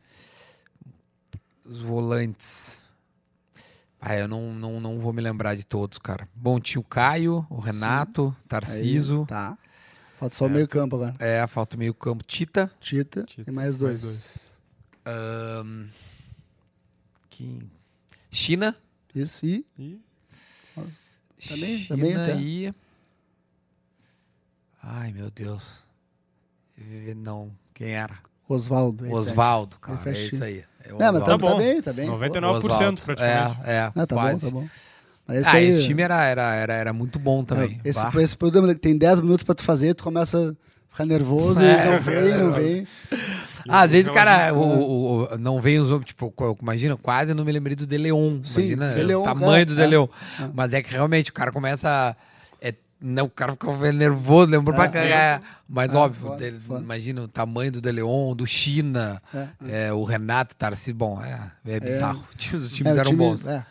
Os volantes. Ah, eu não, não, não vou me lembrar de todos, cara. Bom, tinha o Caio, o Renato, Tarciso. Aí, tá. Falta só o É. meio campo agora. É, falta o meio campo. Tita. Tita, Tita, e mais dois. mais dois. quem- China. Isso, e E Também- China também até. e... Ai, meu Deus. Não, quem era? Osvaldo, Aí cara. É isso aí. É Não, mas tá. Tá tá bom. bem, tá bem. 99% Osvaldo. praticamente. É, é, Ah, tá quase. bom, tá bom. Esse Ah, aí, esse time era, era, era, era muito bom também. é, esse, Bah. esse programa que tem 10 minutos pra tu fazer, tu começa a ficar nervoso É. e não vem, não vem. Ah, às vezes o cara É. o, o- o- não vem os outros, tipo, imagina, quase eu não me lembrei do De Leon. Sim, Imagina De Leon, o tamanho é, do De é, Leon. é. Mas é que realmente o cara começa. a- É, não, o cara fica nervoso, lembrou pra É, caralho. Mas É, óbvio, foda, dele- foda. imagina o tamanho do De Leon, do China, É, é, o Renato Tarcísio. Bom, é, é bizarro. Os times É, o eram time- bons. É.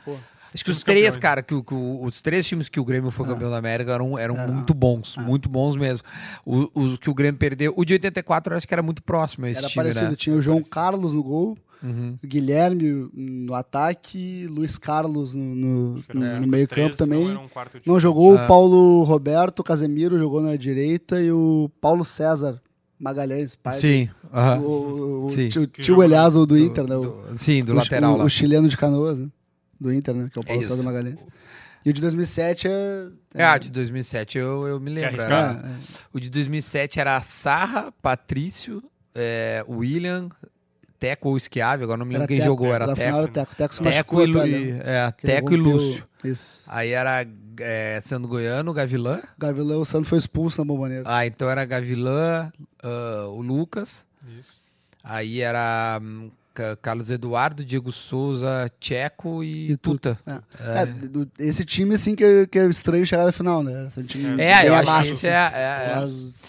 Acho que os Times três, campeões. cara, que, que os três times que o Grêmio foi É. campeão da América eram, eram É. muito bons, É. muito bons mesmo. Os que o Grêmio perdeu, o de 84 eu acho que era muito próximo a esse Era time, parecido. né? Tinha o João Carlos no gol, Uhum. o Guilherme no ataque, Luiz Carlos no, no- no- É, no os meio três campo também. Não, um. Não jogou Ah. o Paulo Roberto, Casemiro jogou na direita e o Paulo César Magalhães, pai Sim. aham. do, o, o Sim. tio, Que tio jogou, Elias, o do Do- Inter, né? O, do- sim, do o, lateral o, lá. o chileno de Canoas, né? Do Inter, né? Que é o Paulo Isso. César Magalhães. E o de 2007 é. É, a de 2007 eu, eu me lembro. Era, é, é. o de 2007 era Sarra, Patrício, é, William, Teco ou Schiave, agora não me lembro Era quem Teco, jogou, era final Teco. era Teco. Teco se Teco e, Lu- tá, e- né? é, Que Teco e Lúcio. Isso. Aí era é, Sandro Goiano, Gavilã. Gavilão, o Santos foi expulso na bomboneira. Ah, então era Gavilã, ah, o Lucas. Isso. Aí era Ca- Carlos Eduardo, Diego Souza, Tcheco e, E Tuta. É. É, do- esse time, assim, que, que é estranho chegar na final, né? Esse time É, eu acho que abaixo, esse assim. é, é- é. Mas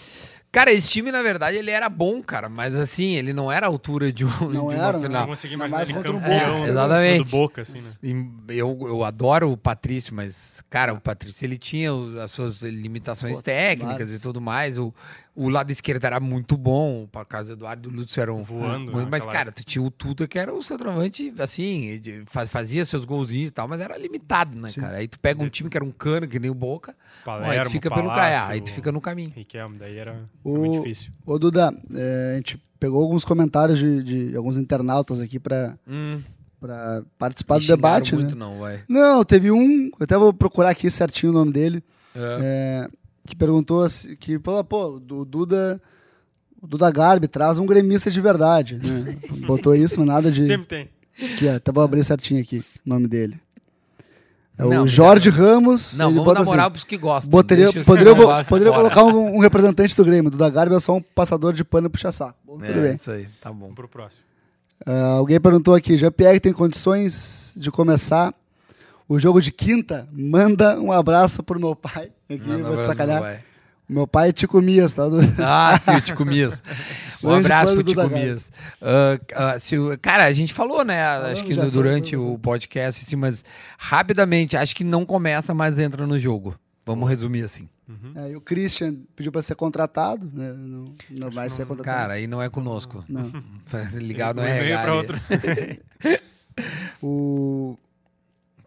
Cara, esse time, na verdade, ele era bom, cara. Mas assim, ele não era a altura de, um, Não de era, uma não. Não final. consegui Ainda imaginar mais ele contra o Boca. É, exatamente. do Boca, assim, né? Eu, eu adoro o Patrício, mas, cara, o Patrício ele tinha as suas limitações Pô, técnicas várias. e tudo mais. O, o lado esquerdo era muito bom, o Carlos Eduardo e o Lúcio eram Voando muito- Mas, naquela cara, tu tinha o Tuta que era o centroavante, assim, fazia seus golzinhos e tal, mas era limitado, né, Sim. cara? Aí tu pega um time que era um cano, que nem o Boca, ó, aí tu Palermo, fica pelo Palácio, caia, aí tu fica no caminho. Riquelme, daí era, O- muito difícil. Ô, Duda, é, a gente pegou alguns comentários de, de alguns internautas aqui pra, Hum, pra participar do me xingaram debate, muito, né? não, vai. Não, teve um, eu até vou procurar aqui certinho o nome dele, É. é, que perguntou assim, que falou, pô, o Duda, o Duda Garbi traz um gremista de verdade, né? Botou isso, mas nada de... Sempre tem. Aqui, ó, até vou abrir certinho aqui o nome dele. É Não, o Jorge Ramos. Não, ele vamos bota dar assim, moral pros que gostam. Os poderia, que não gostam poderia colocar um, um representante do Grêmio. Duda Garbi é só um passador de pano e puxa-saco. Bom, Tudo É, bem. isso aí, tá bom. Vamos pro próximo. Ah, alguém perguntou aqui, Jean-Pierre tem condições de começar o jogo de quinta? Manda um abraço pro meu pai. Aqui, Manda vou te sacanear. vai. Meu pai é Tico Mias, tá? Ah, sim, o Tico Mias. Um abraço pro Tico. Mias. Ah, ah, se cara, a gente falou, né? acho que durante falou, o podcast, assim, mas rapidamente, acho que não começa, mas entra no jogo. Vamos resumir assim. Uhum. É, e o Christian pediu pra ser contratado, né? Não, não vai ser contratado. Cara, aí não é conosco. Não. Ligado no e-mail RH. pra ali. outro. O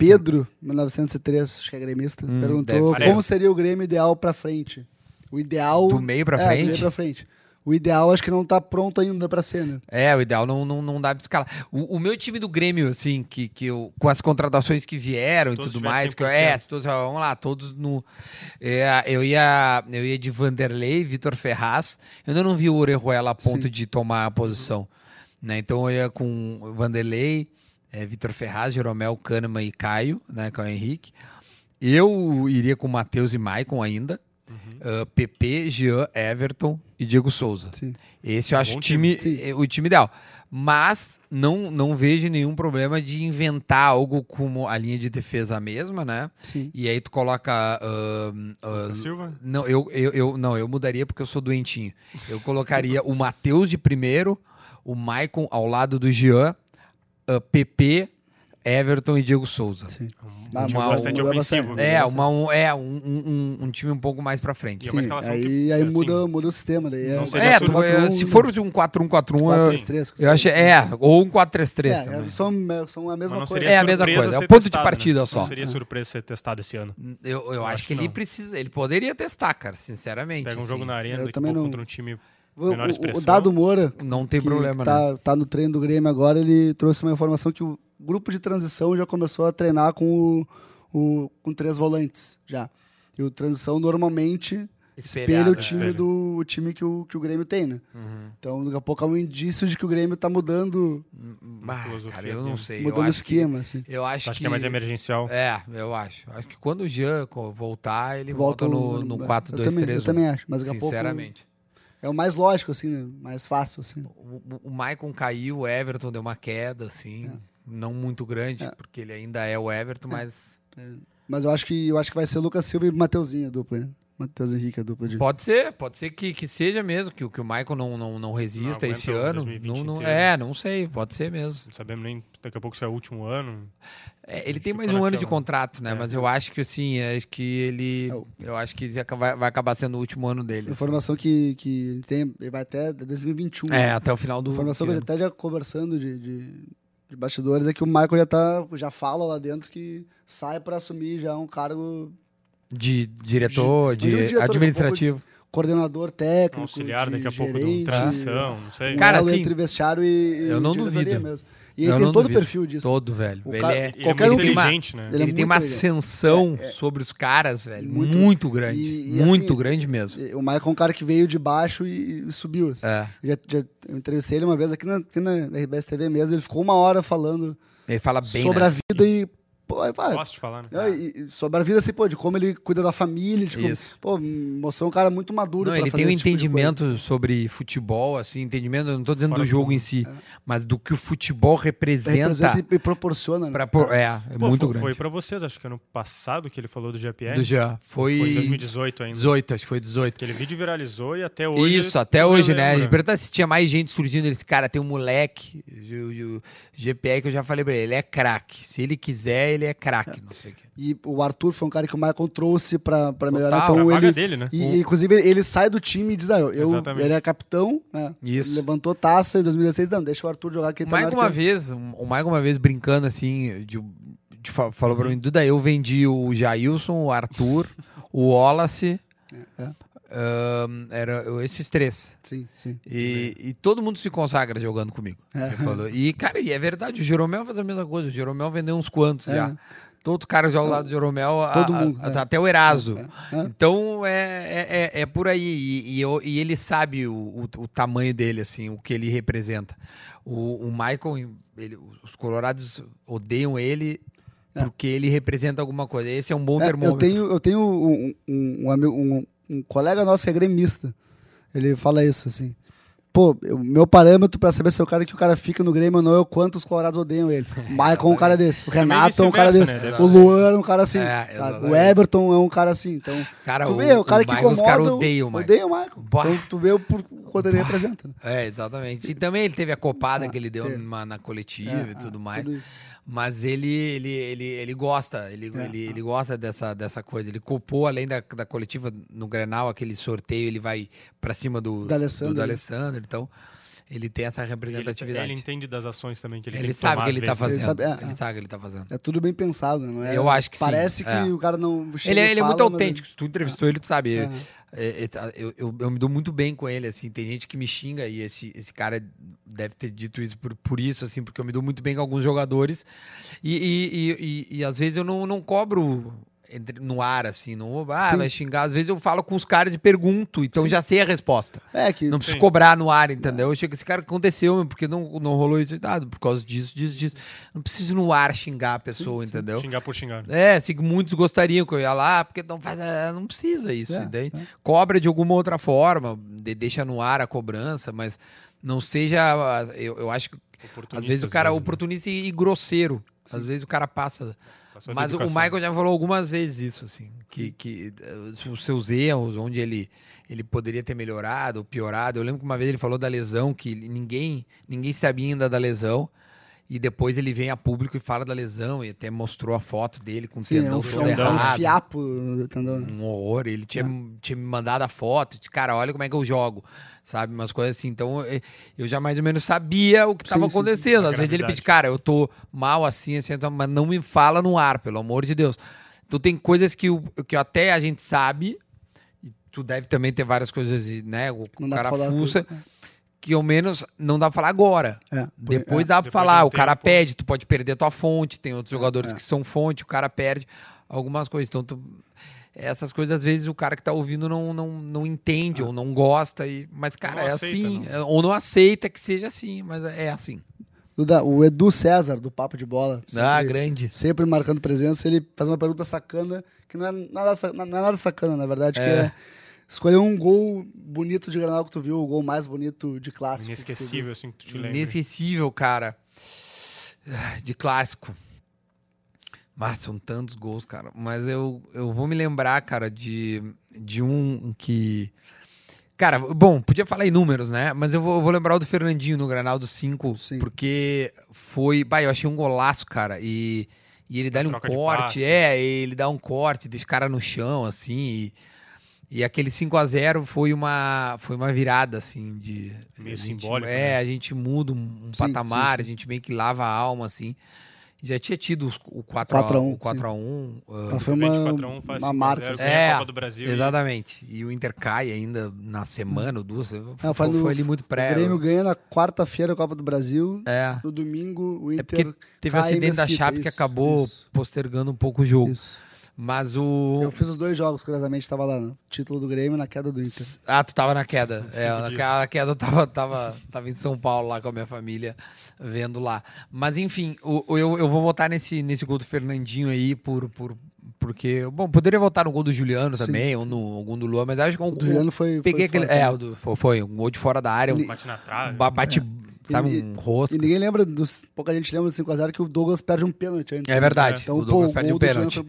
Pedro, 1903, acho que é gremista, Hum, perguntou ser. como seria o Grêmio ideal pra frente. O ideal. Do meio pra é, frente? Do meio pra frente. O ideal acho que não tá pronto ainda pra ser, né? É, o ideal não, não, não dá pra escalar. O, o meu time do Grêmio, assim, que, que eu, com as contratações que vieram Todos e tudo mais, que eu, 100%. é, todos, vamos lá, todos no. é, eu, ia, eu ia de Vanderlei, Vitor Ferraz. Eu ainda não vi o Orejuela a ponto Sim. de tomar a posição. Né? Então eu ia com Vanderlei, é, Vitor Ferraz, Jeromel, Kahneman e Caio, né? Que é o Henrique. Eu iria com Matheus e Maicon ainda. ah, PP, Jean, Everton e Diego Souza. Sim. Esse eu acho Bom o time, time. é, o time ideal. Mas não, não vejo nenhum problema de inventar algo como a linha de defesa mesma, né? Sim. E aí tu coloca. ah, Lucas Silva? não, eu, eu, eu, não, eu mudaria porque eu sou doentinho. Eu colocaria o Matheus de primeiro, o Maicon ao lado do Jean, ah, PP, Everton e Diego Souza. Sim. Um Ah, time uma- bastante muda ofensivo. bastante. É, uma, um, é um, um, um time um pouco mais pra frente. E é Sim, escalação aí, que, aí assim, muda, muda o sistema. Daí é, seria É, tu- é, se for de um 4-1-4-1, eu, 4-3-3, eu achei. É, ou um 4-3-3 É, também. são, são a mesma coisa. É a mesma coisa, é o ponto de testado, partida né? só. Não seria surpresa ser testado esse ano. Eu, eu acho acho que, que ele precisa. Ele poderia testar, cara, sinceramente. Pega um assim. jogo na arena Eu daqui a também pouco não- contra um time O, o- Dado Moura, Não tem que problema, né? tá, tá no treino do Grêmio agora, ele trouxe uma informação que o grupo de transição já começou a treinar com, o, o- com três volantes já. E o transição normalmente espelha o né? time, do, o time que, o, que o Grêmio tem, né? Uhum. Então, daqui a pouco é um indício de que o Grêmio tá mudando, Ah, filosofia cara, eu não sei. mudando o acho que- esquema, assim. eu acho, Acho que é mais emergencial. É, eu acho. Acho que quando o Jean voltar, ele Volta volta, no, no é, 4-2-3-1. Eu também, eu também acho, mas daqui a pouco Sinceramente. É o mais lógico, assim, né? mais fácil, assim. O, o- Maicon caiu, o Everton deu uma queda, assim. Não muito grande, É. porque ele ainda é o Everton, mas. Mas eu acho que eu acho que vai ser Lucas Silva e Mateuzinho a dupla, né? Matheus Henrique a dupla de. Pode ser, pode ser que, que seja mesmo, que, o- que o Michael não, não, não resista Não esse ano. 2020 Não, não- é, não sei, pode ser mesmo. Não sabemos nem daqui a pouco se é o último ano. É, ele tem mais um ano de contrato, né? É. Mas eu acho que assim, acho que ele. É, o- Eu acho que vai, vai acabar sendo o último ano dele. assim. Informação que, que tem, ele vai até 2021. É, até o final do. Informação que gente até já conversando de, de, de bastidores é que o Michael já tá, já fala lá dentro que sai para assumir já um cargo De diretor, De- de diretor, administrativo. coordenador técnico, Um auxiliar de daqui a pouco de gerente, um transição, não sei. um Cara, assim, entre vestiário e, eu não duvido. mesmo. E ele Eu tem todo o duvido. perfil disso. Todo, velho. O ele cara- é, Ele Qualquer é um muito que- inteligente, né? Ele é ele tem muito uma ascensão sobre os caras, velho. Muito- Muito, grande. e- e muito assim, grande mesmo. O Michael é um cara que veio de baixo e, e subiu. assim. É. Já, já- eu entrevistei ele uma vez aqui na, aqui na RBS TV mesmo. Ele ficou uma hora falando Ele fala bem, sobre né? a vida e. Pô, aí, pá, Gosto de falar, né? é, e- e sobre a vida, assim, pô, de como ele cuida da família. De como, Isso. pô, mostrou um cara muito maduro Não, pra ele fazer tem um tipo entendimento sobre futebol, assim, entendimento, eu não tô dizendo Fora do jogo em si, mas do que o futebol representa. Representa e, proporciona. né? Pra, é, é Pô, muito foi, grande. Foi pra vocês, acho que ano passado que ele falou do GPR. Do. Foi, Foi em 2018 ainda. 18, acho que foi 18. Aquele vídeo viralizou e até hoje. Isso, até hoje, né? A gente pergunta se tinha mais gente surgindo. Esse cara tem um moleque, o GPR, que eu já falei pra ele, ele é craque. Se ele quiser, ele é craque. Não sei o quê. E o Arthur foi um cara que o Michael trouxe pra, pra melhorar. A Então ele. dele, né? E, inclusive, ele sai do time e diz: ah, eu, Exatamente. ele é capitão, né? Isso. Ele levantou taça em 2016. Não, deixa o Arthur jogar aqui. O Maico uma vez, o Maico uma vez brincando assim, de, de fa- falou Uhum. pra mim, Duda, eu vendi o Jailson, o Arthur, o Wallace, É. ahn, era esses três. Sim, sim. E, e todo mundo se consagra jogando comigo. É. E, cara, e é verdade, o Jeromel faz a mesma coisa. O Jeromel vendeu uns quantos É. já. Todos os caras jogam lá do Jeromel, Todo a- mundo, a- é. até o Eraso. É, é. Então é, é, é- por aí. E, e eu- e ele sabe o, o, o tamanho dele, assim, o que ele representa. O, o Michael, ele- os Colorados odeiam ele porque ele representa alguma coisa. Esse é um bom É, eu termômetro. tenho, eu tenho um, um, um um, um colega nosso que é gremista. Ele fala isso, assim. Pô, o meu parâmetro pra saber se é o cara que o cara fica no Grêmio ou não é o quanto os colorados odeiam ele. O Michael é um cara desse. O Renato é um cara desse. vice-versa, né? O. Luan é um cara assim, É, sabe? O. Everton é um cara assim. Então, Cara, tu vê, o cara que Michael, incomoda... Os caras odeiam o. Odeia o Michael. Bah. Então, tu vê o por quanto ele representa. Né? É, exatamente. E também ele teve a copada Ah, que ele deu teve. numa- na coletiva É, e tudo mais. tudo. Mas ele, ele, ele, ele gosta, ele, É, ele, é. ele gosta dessa, dessa coisa. Ele copou, além da, da coletiva no Grenal, aquele sorteio, ele vai pra cima do, Do Alessandro, do né? Então, ele tem essa Ele, representatividade. ele entende das ações também que ele, Ele tem que sabe o tomar que ele às tá vezes. fazendo. Ele sabe, Ele é, sabe, o que ele tá fazendo. É tudo bem pensado, né? Não é, Eu acho que sim, Parece que é. o cara não chega Ele, é- ele é muito fala, mas autêntico. Se tu entrevistou ele, tu sabe. É. É, é, eu, eu, eu me dou muito bem com ele, assim. Tem gente que me xinga e esse, esse cara deve ter dito isso por, por isso, assim, porque eu me dou muito bem com alguns jogadores. E, e, e, e- e às vezes eu não, não cobro entre- no ar, assim, não vou, ah, Sim. vai xingar. Às vezes eu falo com os caras e pergunto, então já sei a resposta. É que Não preciso Sim. cobrar no ar, entendeu? Eu chego, esse cara que aconteceu, porque não, não rolou isso, ah, por causa disso, disso, disso. Não preciso no ar xingar a pessoa, entendeu? Xingar por xingar. É, assim, que muitos gostariam que eu ia lá, porque não faz. é, Não precisa isso, É, entende? é. Cobra de alguma outra forma, de- deixa no ar a cobrança, mas não seja. Eu, eu acho que às vezes o cara é né? oportunista e, e grosseiro. Às vezes o cara passa. Passou Mas o. Michael já falou algumas vezes isso, assim, que, que eh, os seus erros, onde ele, ele poderia ter melhorado ou piorado. Eu lembro que uma vez ele falou da lesão, que ninguém, ninguém sabia ainda da lesão. E depois ele vem a público e fala da lesão, e até mostrou a foto dele com o Sim, é tendão um, todo é um errado. fiapo no tendão. né? Um horror. Ele tinha, tinha me mandado a foto, disse, cara, olha como é que eu jogo, sabe? Umas coisas assim. Então eh, eu já mais ou menos sabia o que estava sim. acontecendo. Às vezes ele pede, cara, eu tô mal assim, assim, então, mas não me fala no ar, pelo amor de Deus. Então tem coisas que, o- que até a gente sabe, e tu deve também ter várias coisas, né? O Não cara fuça, tudo. Que ao menos não dá pra falar agora. É, Depois é. dá pra Depois falar, um o cara tempo. pede, tu pode perder tua fonte, tem outros jogadores é. que são fonte, o cara perde algumas coisas. Então, tu- essas coisas, às vezes, o cara que tá ouvindo não, não, não entende ou não gosta. E, mas, cara, não é aceita, assim. não. é- ou não aceita que seja assim, mas é assim. Duda, o Edu César, do Papo de Bola, ah, sempre, grande. sempre marcando presença, ele faz uma pergunta sacana, que não é nada, não é nada sacana, na verdade, que É. escolher um gol bonito de Granal que tu viu, o gol mais bonito de clássico. que. Inesquecível, assim, que tu te lembra. Inesquecível, cara. Ah, De clássico. Mas são tantos gols, cara. Mas eu, eu vou me lembrar, cara, de, de um que. Cara, bom, podia falar em números, né? Mas eu vou, eu vou lembrar o do Fernandinho no Granal do 5, Sim. porque foi. Bah, eu achei um golaço, cara. E, e ele dá um corte, é, ele dá um corte, deixa o cara no chão, assim. E, e aquele 5 a 0 foi uma, foi uma virada, assim, de. Meio simbólico, É, né? a gente muda um, um Sim, patamar, sim, sim. a gente meio que lava a alma, assim. Já tinha tido o 4x1. 4x1, O 4x1 ah, Mas foi uma, 4x1 faz uma 5 a marca. 0, assim. É, a Copa do Brasil. e- Exatamente. E o Inter cai ainda na semana ou duas. Não, foi, no- foi ali muito O pré. Grêmio ganha na quarta-feira a Copa do Brasil. É. No domingo, o É Inter. porque teve o acidente da Chape que isso, acabou isso, postergando um pouco o jogo. isso. Mas o. Eu fiz os dois jogos, curiosamente, estava lá. No título do Grêmio e na queda do Inter. Ah, tu tava na queda. É, dias. ca- na queda eu tava, tava, tava em São Paulo lá com a minha família, vendo lá. Mas enfim, o, o- eu, eu vou votar nesse, nesse gol do Fernandinho aí, por, por, porque. Bom, poderia votar no gol do Juliano Sim. também, ou no algum do Luan, mas acho que um, O do Juliano foi. Peguei foi aquele. foda. É, o do, foi, foi um gol de fora da área, um, Bate na trave. ba- bate, sabe, E- um rosto. E ninguém lembra dos. Pouca gente lembra do 5x0 que o Douglas perde um pênalti antes. É né? verdade. Então, o Douglas pô, perde um pênalti.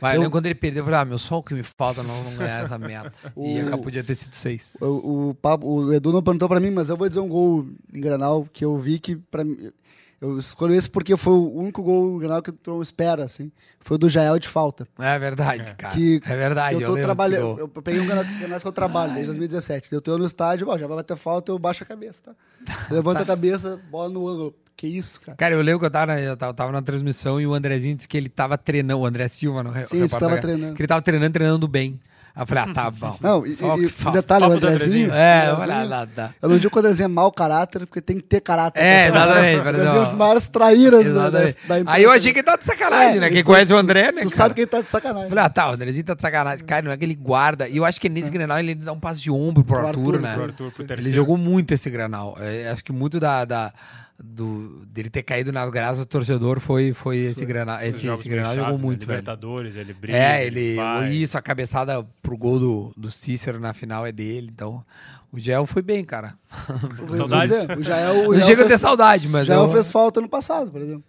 Mas eu Eu- quando ele perdeu, eu falei, ah, meu, só o que me falta não, não ganhar essa merda. E O- acabou, podia ter sido seis. O, o, Pablo- o Edu não perguntou pra mim, mas eu vou dizer um gol em Granal que eu vi que pra mim. Eu escolho esse porque foi o único gol em Granal que tu não espera, assim. Foi o do Jael de falta. É verdade, É. cara. Que é verdade. eu tô desse trabalhando. Eu peguei um Granal que eu trabalho desde 2017. Eu tô no estádio, ó, já vai bater falta, eu baixo a cabeça, tá? Levanta a cabeça, bola no ângulo. Que isso, cara. Cara, eu lembro que eu tava, na, eu tava, tava na transmissão e o Andrezinho disse que ele tava treinando, o André Silva, no Sim, estava treinando. Que ele tava treinando, treinando bem. Aí eu falei, ah, tá bom. Não, e, Só e, e detalhe, o Andrezinho. É, olha lá, tá. Eu não digo que o Andrezinho é mau caráter, porque tem que ter caráter. É, exatamente, O Andrezinho é um dos maiores traíras da, da, da. Aí eu achei que ele tava de sacanagem, É, né? Quem tu- conhece o André, né? Tu cara? sabe que ele tá de sacanagem. Eu falei, ah, tá, o Andrezinho tá de sacanagem. Cara, não é que ele guarda. E eu acho que nesse Grenal ele dá um passe de ombro pro Pro Arthur, Arthur, né? Pro Arthur, pro terceiro. Ele jogou muito esse Granal. É, acho que muito da, da- do, dele ter caído nas graças do torcedor foi, foi esse Granal. Esse, esse Granal chato, jogou né? muito, velho. Libertadores, ele brilha. É, ele. vai. Isso, a cabeçada pro gol do, do Cícero na final é dele. Então, o Gel foi bem, cara. Saudades. dizer, O Jael, o Não Jael chega a ter fez, saudade, o mas. Jael eu- fez falta ano passado, por exemplo.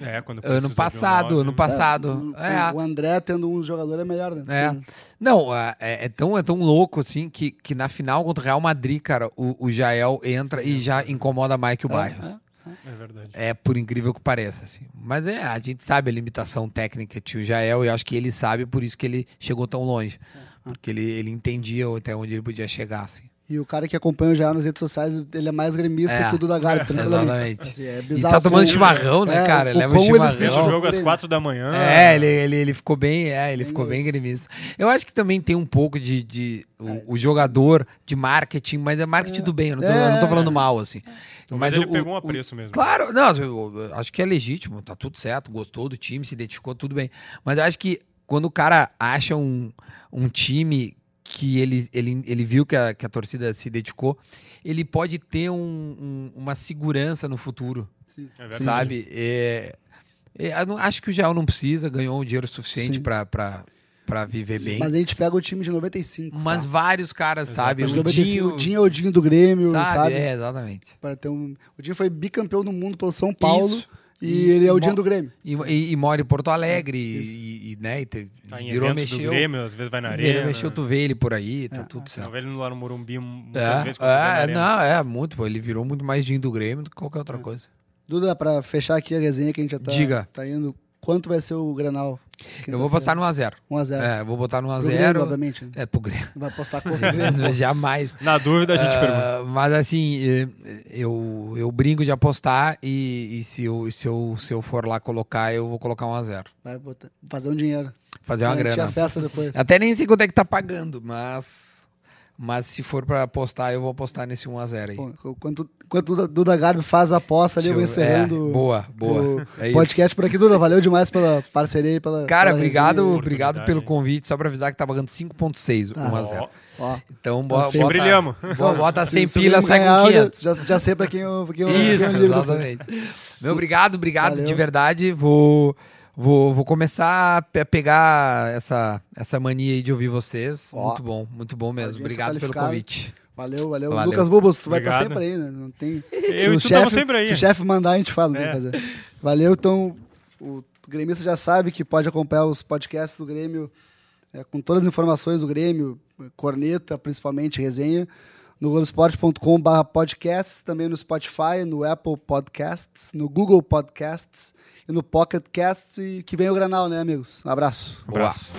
É, quando Ano um passado, ano passado. O, É. o André tendo um jogador é melhor, né? É. Não, é, é tão, é tão louco assim que, que na final contra o Real Madrid, cara, o, o Jael entra e já incomoda mais que o Bairros. É. É verdade. É por incrível que pareça, assim. Mas é, a gente sabe a limitação técnica que o Jael e eu acho que ele sabe por isso que ele chegou tão longe. Porque ele, ele entendia até onde ele podia chegar, assim. E o cara que acompanha o Jael nas redes sociais, ele é mais gremista É. que o Duda Garbi, tranquilamente. Exatamente. Assim, é E bizarro. tá tomando chimarrão, né, É, cara? o Leva o chimarrão. Não, o jogo às ele. quatro da manhã. É, ele, ele, ele ficou bem, é, ele ficou Bem gremista. Eu acho que também tem um pouco de, de o, o jogador de marketing, mas é marketing do bem, eu não tô, eu não tô É. falando mal, assim. Mas, ele o- pegou um o- apreço mesmo. Claro, não, eu, eu acho que é legítimo, tá tudo certo, gostou do time, se identificou, tudo bem. Mas eu acho que quando o cara acha um, um time que ele, ele, ele viu que a, que a torcida se dedicou, ele pode ter um- um- uma segurança no futuro, Sim. É verdade. sabe? É, é, eu não- acho que o Jael não precisa, ganhou o dinheiro suficiente Sim. Pra viver bem. Mas a gente pega o time de 95. Mas tá? vários caras, sabe? O 95, Dinho, o Dinho é o Dinho do Grêmio, sabe? sabe? É, exatamente. Para ter um... O Dinho foi bicampeão do mundo pelo São Paulo Isso. e, E- ele é o Dinho do Grêmio. E, e- e mora em Porto Alegre, Isso. e, e, né, e te- Tá em virou, eventos do mexeu. Grêmio, às vezes vai na Virou, arena. mexeu, tu vê ele por aí, tá É, tudo Não certo. vê ele lá no Morumbi muitas vezes. vai na É, é, arena. não, é muito, pô. Ele virou muito mais dinho do Grêmio do que qualquer outra coisa. Duda, pra fechar aqui a resenha que a gente já tá, Diga. tá indo, quanto vai ser o Granal? Eu vou postar no 1x0. 1x0. É, eu vou botar no Pro Grêmio, 1x0. obviamente. né? É, pro Grêmio. Não vai postar contra o Grêmio. Jamais. Na dúvida, a gente Ah, pergunta. Mas assim, eh, eu, eu brinco de apostar e, e se, eu, se, eu, se eu for lá colocar, eu vou colocar 1x0. Vai botar, fazer um dinheiro. Fazer uma Garantir grana. a festa depois. Até nem sei quanto é que tá pagando, mas. Mas se for pra apostar, eu vou apostar nesse 1x0 aí. Bom, Enquanto, enquanto o Duda- Garbi faz a aposta ali, eu vou eu- encerrando é, boa, boa. o É isso. podcast por aqui. Duda, valeu demais pela parceria e pela. Cara, pela obrigado, obrigado pelo convite. Só pra avisar que tá pagando 5,6, Ah. 1x0. Ó, Então, bo Enfim, bota, brilhamos. bo- bota se- 100 se o pila, Grêmio sai com eu 500. Já, já sei pra quem eu, quem eu, Isso, quem eu exatamente. Meu, obrigado, obrigado Valeu. de verdade. Vou, vou, vou começar a pe- pegar essa, essa mania aí de ouvir vocês. Ó. muito bom, muito bom mesmo. Obrigado pelo qualificada. convite. Valeu, valeu, Valeu. Lucas Bubos, tu vai estar Obrigado. sempre aí, né? Não tem. Eu o e chefe- sempre aí. Se o chefe mandar, a gente fala, não tem o É. que fazer. Valeu, então. O gremista já sabe que pode acompanhar os podcasts do Grêmio é, com todas as informações do Grêmio, corneta, principalmente, resenha, no globesport.com.br podcasts, também no Spotify, no Apple Podcasts, no Google Podcasts e no Pocket Casts. E que vem o Granal, né, amigos? Um abraço. Abraço.